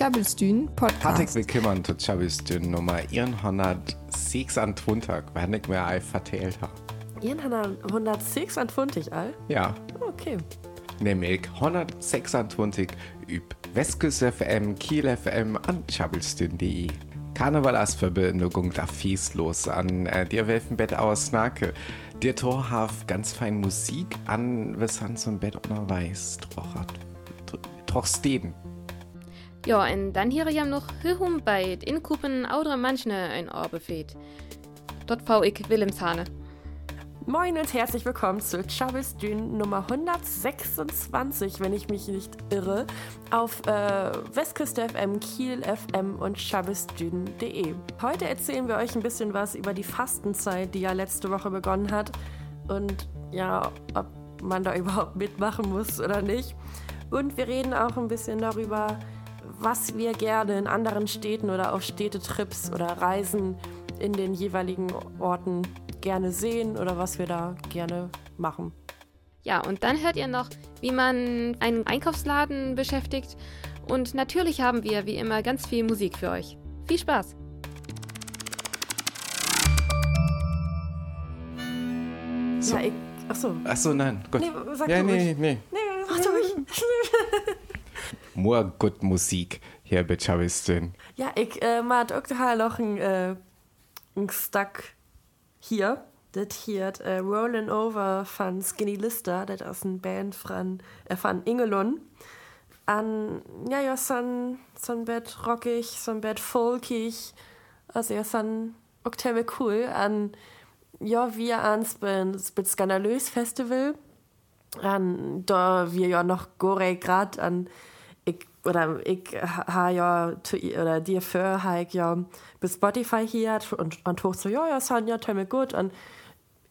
Tjabelstün Podcast. Hartelijk willkommen zu Tjabelstün Nummer 126, wenn ich mir ein verteilt habe. 126 all? Ja, Okay. nämlich 126 üb Westküste FM, Kiel FM an tjabelstün.de. Karneval als Verbindung da fies los an äh, dir welfen Bett aus Nake. Dir Tor haf ganz fein Musik an, was han zum Bett unterweis. Trochert. Trochsteden. Ja, en dan hier jam nog hum bij het inkopen oudere manchne ein Ohr befeht. Dort vau ich Wilhelmshane. Moin und herzlich willkommen zu Chavez Dün Nummer 126, wenn ich mich nicht irre, auf äh, Westküste FM, Kiel FM und chavezdün.de. Heute erzählen wir euch ein bisschen was über die Fastenzeit, die ja letzte Woche begonnen hat und ja, ob man da überhaupt mitmachen muss oder nicht. Und wir reden auch ein bisschen darüber, was wir gerne in anderen Städten oder auf Städtetrips oder Reisen in den jeweiligen Orten gerne sehen oder was wir da gerne machen. Ja, und dann hört ihr noch, wie man einen Einkaufsladen beschäftigt. Und natürlich haben wir wie immer ganz viel Musik für euch. Viel Spaß! So. Ja, ich, achso. Achso, nein, gut. Nee, sag ja, du nee, ruhig. nee. Nee, mach du ruhig. More good Musik hier bei Tjabelstün. Ja, ich äh, mag auch noch ein, äh, ein Stuck hier. Das hier äh, Rollin' Over von Skinny Lister, das ist eine Band von, äh, von Ingelon. An, ja, ja, so ein, so ein Bett rockig, so ein Bett folkig. Also, ja, so ein auch ziemlich cool. An, ja, wir ans beim Skandalös Festival. An, da wir ja noch gore grad an, oder ich ha ja, i- oder dir für, ha ich ja bis Spotify hier und, und hoch so, ja, ja, Sonja, ziemlich gut. Und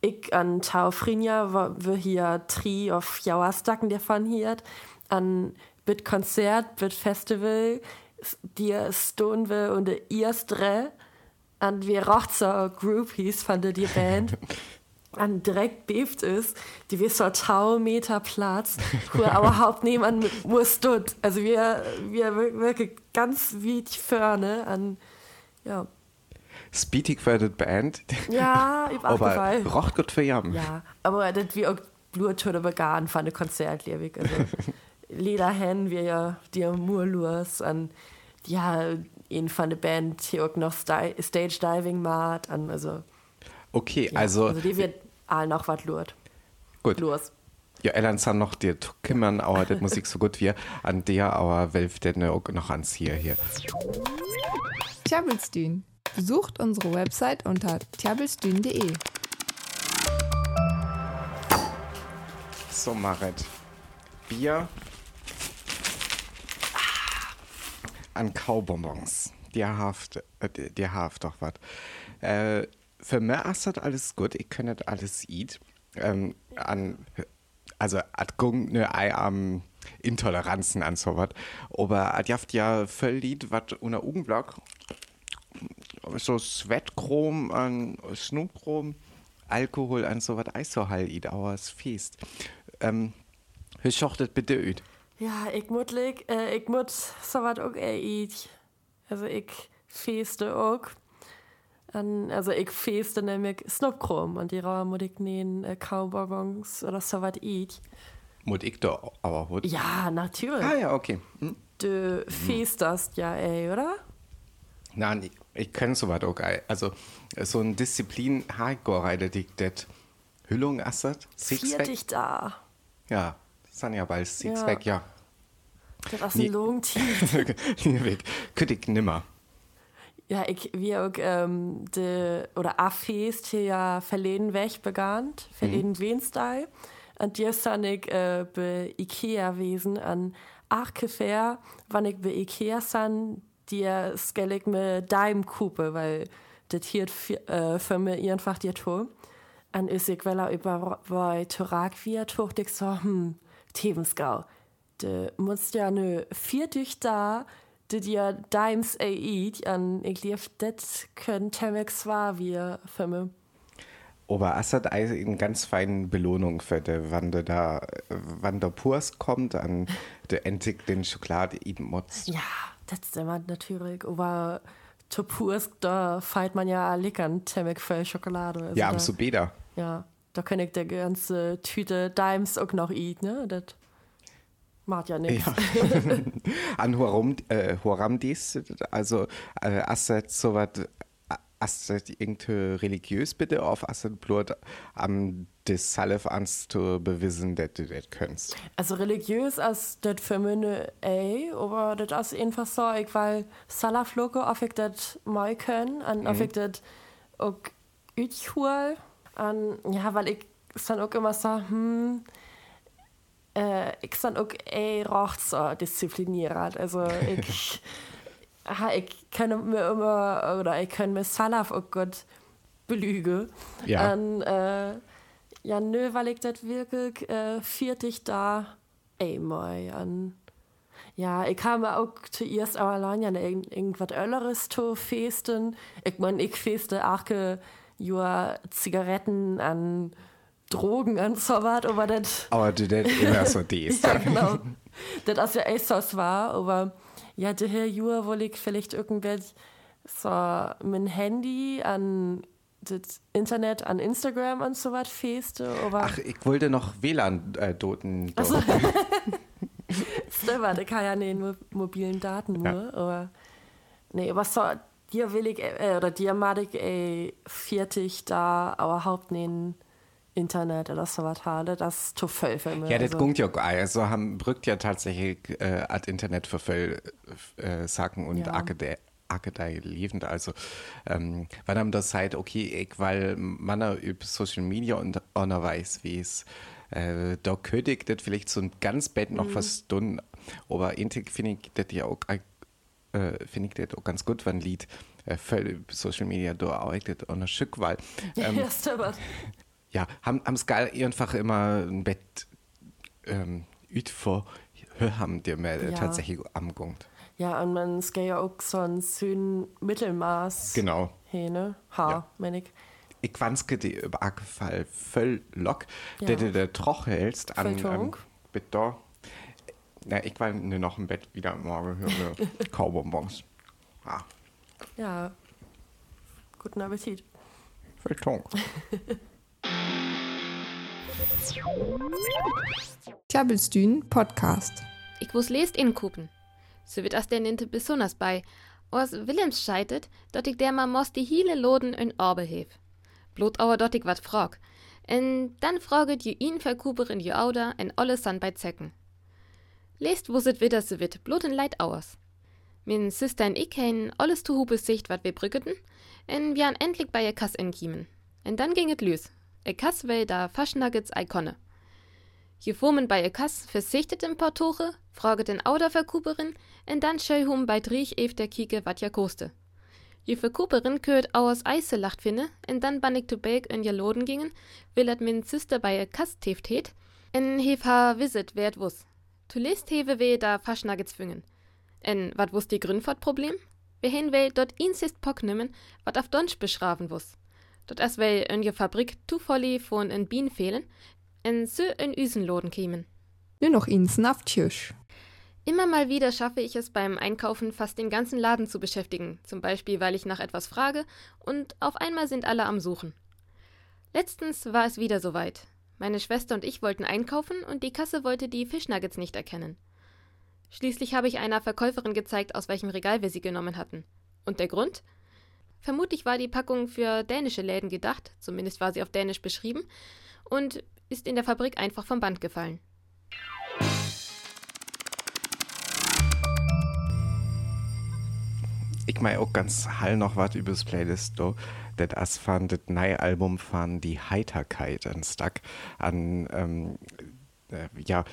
ich an Tau Frinja, wir hier tri auf Jauerstacken davon hier, an bit Konzert, bit Festival, dir stone wir und der Erstre, an wir Rochzer Groupies von der die Band. an direkt beeft ist, die wir so Tau Meter Platz, wo überhaupt niemand muss dort. Also wir, wir wir- wirklich ganz weit vorne an, ja, Speedig für die Band. ja, ich Aber rocht gut für Jam. Ja, aber das wie auch Bluttöne begann von der Konzert, liebig. Also, Lederhen, wir ja, die Murlurs an, ja, ihn von der Band, hier auch noch Stage Diving macht, an, also, Okay, ja, also, also die wird all noch was lurt. gut. Los. Ja, Ellen san noch dir kümmern, aber das Musik so gut wie an der, aber welf denn auch noch ans hier hier. Tjabelstün. Besucht unsere Website unter tjabelstün.de. So, Marit. Bier an Kaubonbons. Die haft, äh, die haft doch was. Äh, für mich ist das alles gut. Ich kann das alles eat. Ähm, an, also, at gung ne Ei am Intoleranzen an so was. Aber at jaft ja voll Lied, was unter Ugenblock so Sweatchrom an Snoopchrom, Alkohol an so was Eissohall eat, aber es fest. Ähm, wie schochtet bitte üt? Ja, ich muss, äh, ich muss so was auch eat. Also ich feste auch. An, also ich feste nämlich Snopkrom und die Raum muss ich nehmen äh, Kaubonbons oder so was eat. Mut ich da aber hut. Ja, natürlich. Ah ja, okay. Hm? Du festerst ja, ey, oder? Nein, ich, ich kann so was auch. ei. Also, so ein Disziplin Hardcore ich das Hüllung assert, Sixpack. Dich da. Ja, das sind ja bald Sixpack, ja. Das ist Nee. ein. Weg. Könnte ich nimmer. Ja, ich, wir auch, ähm, de, oder a Fest hier ja verleden weg begann, verleden mhm. Wednesday. Und dir san ich äh, bei Ikea wesen an Achkefair, wann ich bei Ikea san, dir skell ich mir Daim kupe, weil das hier äh, für mich einfach dir to. An ist ich, weil er über bei Turak wir tucht ich so, hm, Thebensgau. Du musst ja ne viertüch da, die dir Dimes eat, an ich lief, das können Temex war wir für mich. Aber Assad eine ganz feine Belohnung für die, wann der da, wann der Purs kommt, an der endlich den Schokolade eaten muss. Ja, Das ist immer natürlich, aber Topurs, da feiert man ja leckern, Temmek voll Schokolade. Also ja, am da, Subeda. Ja, da kann ich der ganze Tüte Dimes auch noch eat, ne? Das macht ja nichts. Ja. An Horam, äh, Horamdis, also äh, Asset so was Asset irgendwie religiös bitte auf Asset Blut am des Salif ans zu bewiesen, dass du das kannst. Also religiös als das für mich ey, aber das ist einfach so, ich weil Salafloke, ob ich das mal können, und ob ich das auch üthul, und ja, weil ich dann auch immer so, hm, äh, ich dann auch ey, rocht so diszipliniert, also ich, ha, ich kann mir immer, oder ich kann mir Salaf auch gut belügen. Ja. Und, äh, ja, nö, weil ich das wirklich äh, viertig da ey moi an. Ja, ich habe auch zuerst aber allein ja irgend, irgendwas Ölleres zu festen. Ich mein, ich feste auch Zigaretten an Drogen und so was, aber das. Aber du das immer so dies. ja, genau. das ist ja echt so war, aber ja, der Herr Jura, wo ich vielleicht irgendwelche so mein Handy an das Internet an Instagram und so was feste, aber. Ach, ich wollte noch WLAN-Doten. Äh, Also, Stimmt, ich kann ja nicht mo mobilen Daten nur, Ja. aber nee, aber so, dir will ich, äh, oder dir mag ich, ey, viertig da, aber haupt nicht Internet oder so was habe, das mich. Ja, das also, gungt ja auch. Also haben brückt ja tatsächlich äh, ad Internet für viel äh, Sachen und Ja. Akadei lebend. Also ähm, wenn man das sagt, okay, ich, weil man über Social Media und einer weiß, wie es äh, da könnte das vielleicht so ein ganz Bett noch was tun, aber intig finde ich das ja auch äh, finde ich das auch ganz gut, wenn Lied äh, Social Media da auch das auch ein Stück, weil ähm, ja. Ja, haben, haben Skal einfach immer ein Bett ähm, üt vor haben die mir Ja. tatsächlich amgungt. Ja, und man geht ja auch so ein schön Mittelmaß. Genau. Hey, ne? Ha, Ja. mein ich. Ich wanske die über Fall voll lock, Ja. der du der Troch hältst an ähm, bitte. Na, ich war noch im Bett wieder morgen höre Kaubonbons. Ah, Ja. Guten Appetit. voll. Klabbelstühn Podcast. Ich wus lest in Kupen. So wird as der ninte besonders bei. Aus Willems scheitet, dort ich der ma mos die hiele Loden in Orbe hef. Blot auer dort ich wat frag. En dann fraget je ihn verkuperin je Auda en alles san bei Zecken. Lest wuset wieder so wit, blot in Leid auers. Min Sister en ich hein alles zu hupes Sicht wat wir brücketen, en wir an endlich bei ihr Kass enkiemen. En dann ginget lüs. E Kass well da Faschnuggets Ikonne. Je formen bei Kass versichtet im Portoche, fraget den Auderverkuperin, en dann scheu hum bei Driech ef der Kike wat ja koste. Je Verkuperin köt auers Eise lacht finne, en dann bannig to Belg in ja Loden gingen, willert min Sister bei Kass teft het, en hef ha visit wert wus. Tu lest hewe weh da Faschnuggets zwingen. En wat wus die Grün fort Problem? Wir well dort insist Pock nimmen, wat auf Donsch beschrafen wus. Dort as well in je Fabrik volli von en Bien fehlen, en sö in Üsenloden kämen. Nur noch ins Nafttisch. Immer mal wieder schaffe ich es beim Einkaufen fast den ganzen Laden zu beschäftigen, zum Beispiel weil ich nach etwas frage und auf einmal sind alle am Suchen. Letztens war es wieder soweit. Meine Schwester und ich wollten einkaufen und die Kasse wollte die Fischnuggets nicht erkennen. Schließlich habe ich einer Verkäuferin gezeigt, aus welchem Regal wir sie genommen hatten. Und der Grund? Vermutlich war die Packung für dänische Läden gedacht, zumindest war sie auf Dänisch beschrieben, und ist in der Fabrik einfach vom Band gefallen. Ich meine auch ganz hall noch was übers Playlist, do. Das as fan das neue Album von die Heiterkeit an Stuck an, ähm, äh, ja,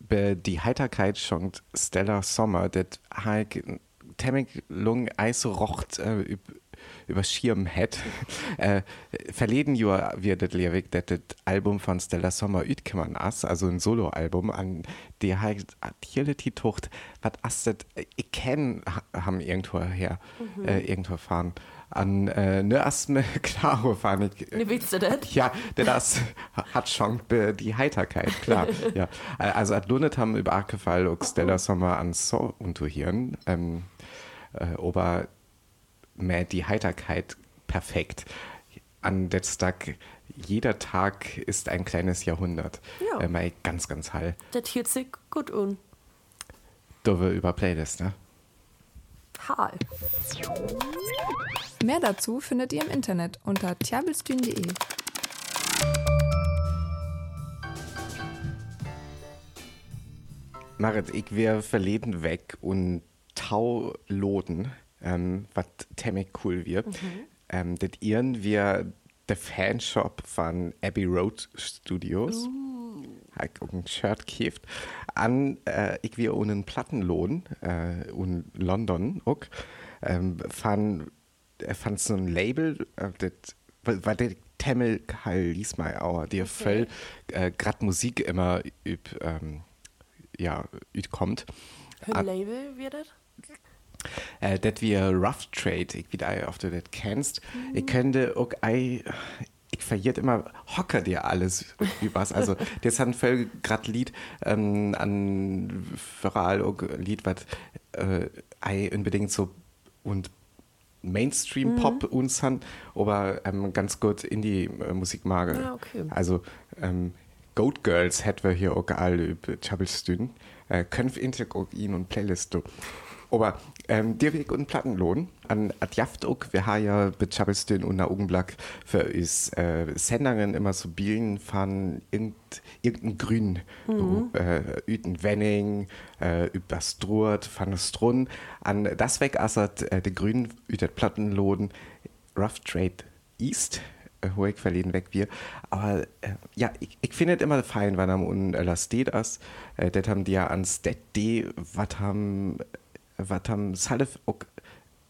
die Heiterkeit schon Stella Sommer, das halt temmig lung eis rocht äh, üb, über Schirm hat. äh, verleden Jahr wird das Liewig, dass das Album von Stella Sommer utkommen ist, also ein Soloalbum, an der heißt Agility Tucht, was ist das, ich kenne, haben irgendwo her, Mhm. äh, irgendwo fahren. An äh, ne erst mir klar fahren ich. Ne, willst du das? Ja, denn das hat schon die Heiterkeit, klar. ja. Also at Lunet haben über Arkefall und Stella Sommer an so unterhören, ähm, äh, aber mehr die Heiterkeit perfekt. An der Tag, jeder Tag ist ein kleines Jahrhundert. Ja. Äh, mal ganz, ganz hall. Das hielt sich gut an. Dove über Playlist, ne? Hal. Mehr dazu findet ihr im Internet unter tjabelstühn.de. Marit, ich wär verleden weg und tau loden, ähm, was ziemlich cool wird. Ähm, das ihren wir der Fanshop von Abbey Road Studios. Ich auch ein Shirt gekauft. An, äh, ich wir ohne Plattenlohn äh, in London auch. Ähm, von, äh, von so ein Label, äh, das war der Temmel Karl Liesmeier, der voll äh, grad Musik immer üb, ähm, ja, üt kommt. Ein Label wird das? Äh, das wir Rough Trade, ich wie ob du das kennst. Ich könnte auch, ei, ich verliert immer Hocker dir alles übers. Also, das hat ein voll grad Lied ähm, an auch Lied, was äh, ei unbedingt so und Mainstream-Pop uns han, aber ähm, ganz gut Indie-Musik mag. Ah, okay. Also, ähm, Goat Girls hätten wir hier auch alle über Chabelstün. Äh, Könf Integ auch ihn und Playlist. du. Aber ähm, dir Weg und Plattenlohn an Adjaft auch, wir haben ja bei Chabelstün und Augenblick für uns äh, Sendungen immer so Bielen von irgend, irgendein Grün, mhm. äh, üten Wenning, äh, über Struert, von Strun. An das weg assert äh, der Grün ütet Plattenlohn, Rough Trade East äh, ich verleden weg wir. Aber äh, ja, ich, ich finde es immer fein, wenn am un äh, steht as. Äh, das haben die ja ans det D, was haben, was haben Salif auch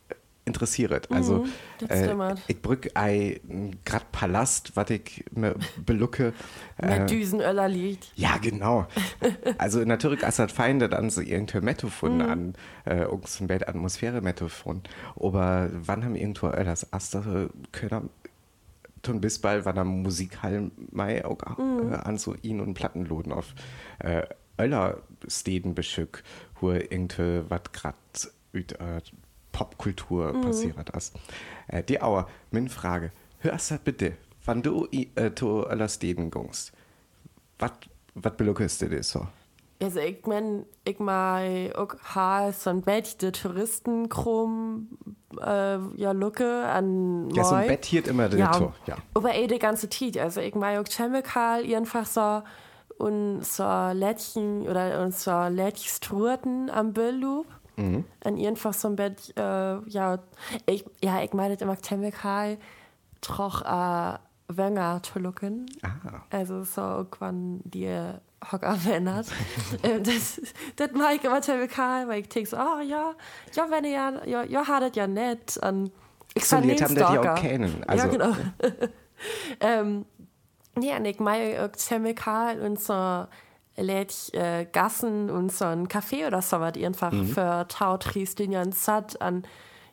äh, interessiert. Also, das äh, ich brück ei grad Palast, was ich mir belucke. Mit Düsenöller liegt. Ja, genau. Also natürlich ist das fein, dass an so irgendein Metaphon Mhm. an äh, irgendein Bett Atmosphäre Metaphon. Aber wann haben irgendwo das Aster können tun bis bald, wann am Musikhall mai auch Mhm. äh, an so ihn und Plattenloden auf äh, Öller Steden beschück, wo irgendwie was grad üt, äh, Popkultur Mhm. passiert ist. Äh, die Auer, min Frage, hörst du bitte, wann du äh, zu Öller Steden gungst, was beluckest du das so? Also ich mein, ich mal auch ha so ein Bett der Touristen krumm äh, ja lucke an Ja, so ein. Bett hier immer drin, ja. so, ja. Aber eh die ganze Zeit. Also ich mal auch Chemical einfach so und so Lädchen oder und so Lädchstruten am Billloop. Mhm. An einfach so ein Bett, äh, ja, ich, ja, ich meine immer Chemical troch äh, Wenger zu lucken. Ah. Also so irgendwann die Hock erwähnt. ähm, das, das mag ich immer chemical, weil ich denke so, ah ja, ja, wenn ihr ja, ja, ja, hattet ja nett. Und ich So, fand den haben das ja auch kennen. ja, Also, genau. ähm, ja, mag auch chemical und so lädt äh, Gassen und so ein Café oder so was einfach Mhm. für Tautriest den ja satt an,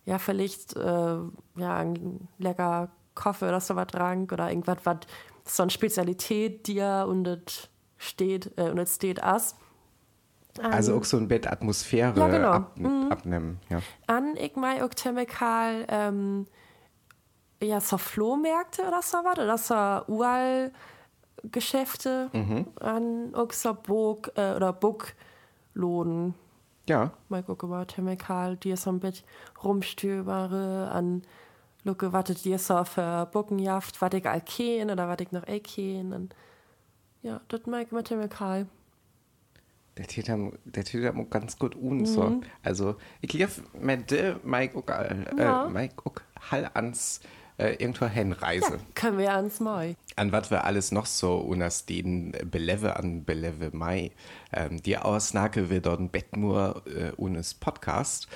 ja, vielleicht, äh, ja, ein lecker Kaffee oder so was trank oder irgendwas, was so eine Spezialität dir und es steht, äh, und es steht as. also auch so ein Bett Atmosphäre Ja, genau. ab, abnehmen. Ja. An, ich mag auch chemical, ähm, ja, so Flohmärkte oder so was, oder so Ural Geschäfte an auch so Burg äh, oder Buckloden. ja, Mal gucken, mal chemical, die so ein bisschen rumstöbere an Lucke, was die so für Buckenjaft, was ich all kenn oder was ich noch eh kenn. Und ja, das mag ich mit chemical. der haben, der haben auch ganz gut un so. Also ich lief mit Mike auch, äh, Ja. Mike auch Hall ans äh, irgendwo hinreise. Ja, können wir ans Mai. An was wir alles noch so unas den Beleve an Beleve Mai. Ähm, die Ausnake wir dort ein Bettmur äh, unes Podcast.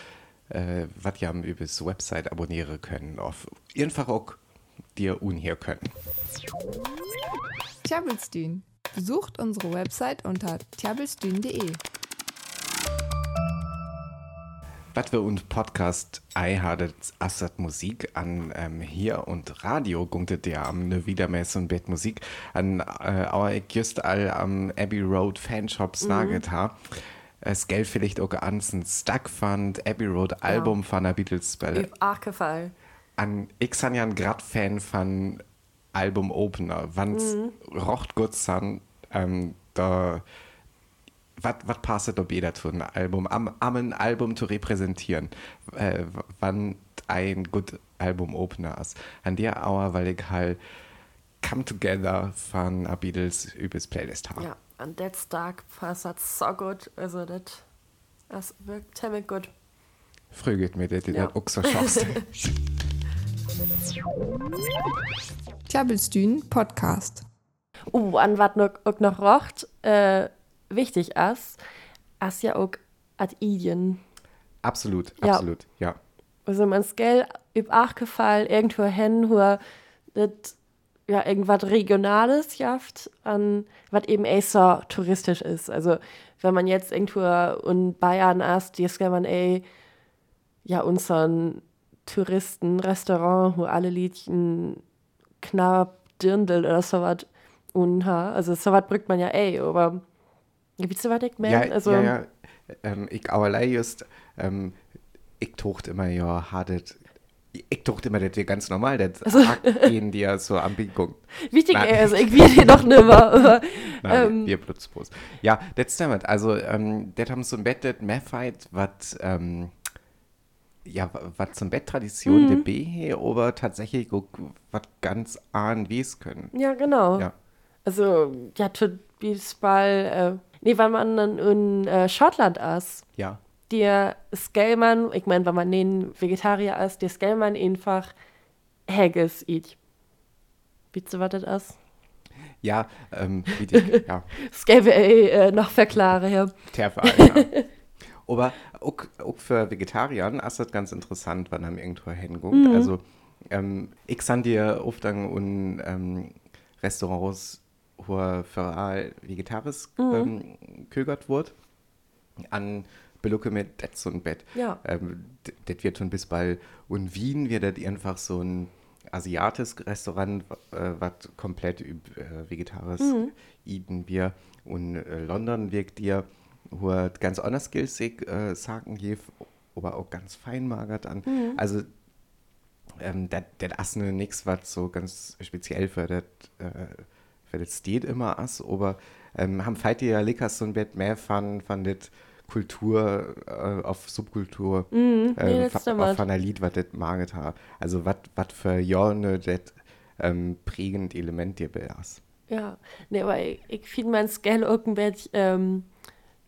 äh, was ihr über das Website abonnieren können, auf einfach auch dir unhier können. Tjabelstün. Besucht unsere Website unter tjabelstün.de. Wir und Podcast ei hadet assert Musik an ähm, hier und Radio gunktet der am ne Wiedermess und Bett Musik an äh, ich just all am Abbey Road Fanshops mhm. naget ha. Es Geld vielleicht auch ansen Stuck fand Abbey Road Album von der Beatles Üb Archefall. an ich san ja ein grad Fan von Album Opener wanns mhm. rocht gut san ähm, da was passet ob jeder tun Album am am ein Album zu repräsentieren äh, wann ein gut Album Opener ist an der Auer weil ich halt come together von a Beatles übers Playlist habe Ja, an Dead Stark passt das so gut. Also, das, das wirkt ziemlich gut. früh geht mir der Ja. auch so schaust Tjabelstün Podcast. Uh, an was noch, noch rocht, äh, wichtig ist, ist ja auch ad Idien. absolut Ja. absolut ja Also, man Geld üb Archefall irgendwo hin, wo das ja irgendwas Regionales schafft, an was eben eh so touristisch ist. Also, wenn man jetzt irgendwo in Bayern ist, die kann man eh ja unseren Touristenrestaurant, wo alle Liedchen knapp dirndl oder so was unha. Also, so was brückt man ja eh, aber wie du was ich mein? ja, also, ja, ja. Ähm, ich allerlei just ähm, ich tocht immer ja hartet ich tocht immer das ganz normal das Also- gehen dir so am Bingung wichtig, Nein. eh, also ich will die noch nimmer. Aber, Nein, ähm, wir Plutzbus. Ja, das stimmt. Also, ähm, das haben so ein Bett, das Meffheit, was, ähm, ja, was zum Bett Tradition Mhm. der B hier, aber tatsächlich auch was ganz ahn wie es können. ja, genau. Ja. Also, ja, tut Ball, äh, nee, weil man dann in äh, Schottland ist, Ja. der Skellmann, ich meine, wenn man den Vegetarier ist, der Skellmann einfach Haggis isst. Wisst ihr, was das ist? Ja, ähm, wie die, ja, Das gäbe ich äh, noch verklare hier. Terfall, ja. Aber auch, auch für Vegetarier ist das ganz interessant, wann man irgendwo hinguckt. Mhm. Also, ähm, ich san dir oft dann in ähm, Restaurants, für all vegetarisch Mhm. ähm, kögert wird, an Belucke mit das so ein Bett. Ja. Ähm, das wird schon bis bald. Und Wien wird das einfach so ein asiatisches Restaurant, äh, was komplett äh, vegetarisch Mhm. eden wir. Und äh, London wirkt dir, wo er ganz anders gilt, sich äh, sagen aber auch ganz fein magert an. Mhm. Also, ähm, das ist nichts, was so ganz speziell für das äh, für das steht immer ist, aber ähm, haben feit ja Lickers so ein Bett mehr von, von das Kultur äh, auf Subkultur nee, äh, von einer Lied, was das maget hat. Also was für Jorne das ähm, prägend Element dir ist. Ja, nee, aber ich, ich finde mein Scale irgendwie ähm,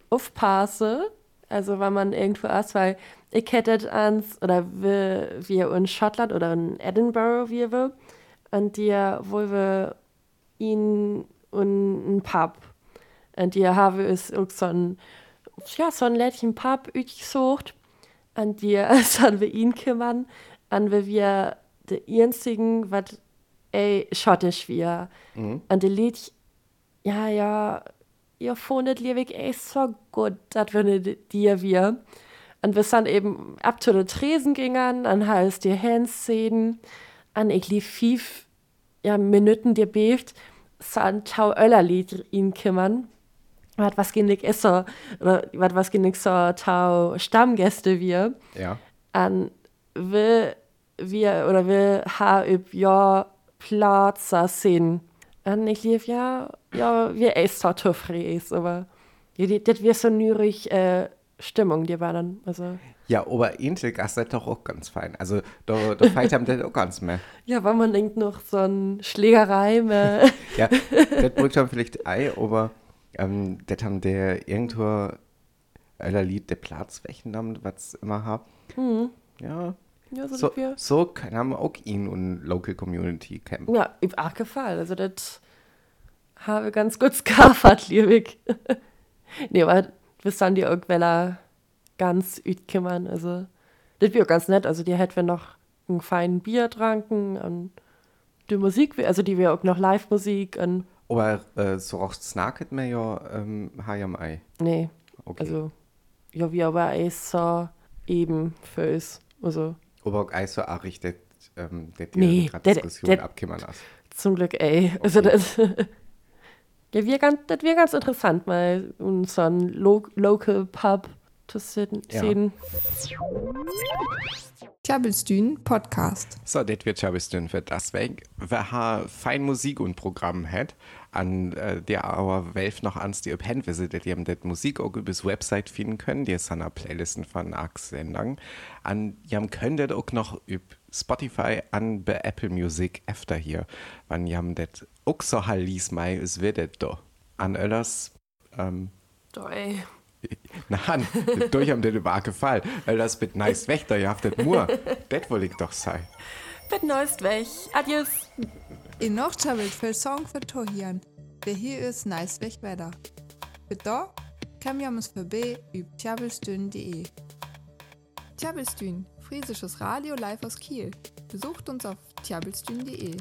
aufpasse, also wenn man irgendwo ist, weil ich hätte ans, oder wir, wir in Schottland oder in Edinburgh, wie wir, und die, wo wir in, in ein Pub, und die haben ist auch so ein, ja, so ein Lädchen Pub gesucht, und die, dann wir ihn kümmern, und wir wir die einzigen, was ey, schottisch wir. Und die Lied, ja, ja, ihr findet Liebig echt so gut, das wir dir wir. Und wir sind eben ab zu den Tresen gegangen, dann heißt die Handszenen, an ich lief fünf ja, Minuten dir beeft, sind tau Öller Lied ihn kümmern. Was was gehen ich essen, oder was was gehen ich so tau Stammgäste wir Ja. an will wir oder will ha üb ja Platz sehen. Und ich lief ja, ja, wir essen so aber ja, das wird so nürig äh, Stimmung, die war dann, also. Ja, aber Intel ist doch auch ganz fein. Also da, da feit haben das auch ganz mehr. Ja, wenn man denkt noch so ein Schlägerei, mehr. Ja, das bringt schon vielleicht Ei, aber ähm, das haben der irgendwo aller Lied der Platz weggenommen, was immer hab. Ja, ja, so, so, wir. so kann man auch ihn und Local Community campen. Ja, üb auch gefallen, also das habe ganz gut skaffert, liebig. nee, aber bis dann die irgendwelche ganz kümmern, also das wäre ganz nett. Also die hätten wir noch einen feinen Bier tranken und die Musik, also die wäre auch noch Live-Musik Aber äh, so auch snacket mir ja ähm, HMI. nee, Okay. also ja, wie aber es so eben für uns. Also Aber auch so auch richtig, ähm, der Nee, Diskussion abkämmern lässt. zum Glück, ey. Also Okay. das, ja, wär ganz, das wäre ganz interessant, mal so ein Lo Local Pub zu sehen. Ja. Tjabelstühn Podcast. So, das wird ja bestimmt für das weg. Wer ha fein Musik und Programm hat, an äh, der aber Welf noch ans die Pen visitet, die haben das Musik auch übers Website finden können, die ist an der Playlisten von Ax Sendung. An, die haben können das auch noch über Spotify an bei Apple Music öfter hier. Wann haben das auch so hallis mei, es wird das do. An Öllers, ähm, Doch, ey. Nein, durch haben den war gefallen. Das mit nice Wächter, ihr habt das nur. Das wollte ich doch sein. Bitte neuest weg. Adios. In noch tjabelt für Song für Tohian. Wer hier ist, nice weg weiter. Für da kann wir uns vorbei über tjabelstühn.de. Tjabelstühn, friesisches Radio live aus Kiel. Besucht uns auf tjabelstühn.de.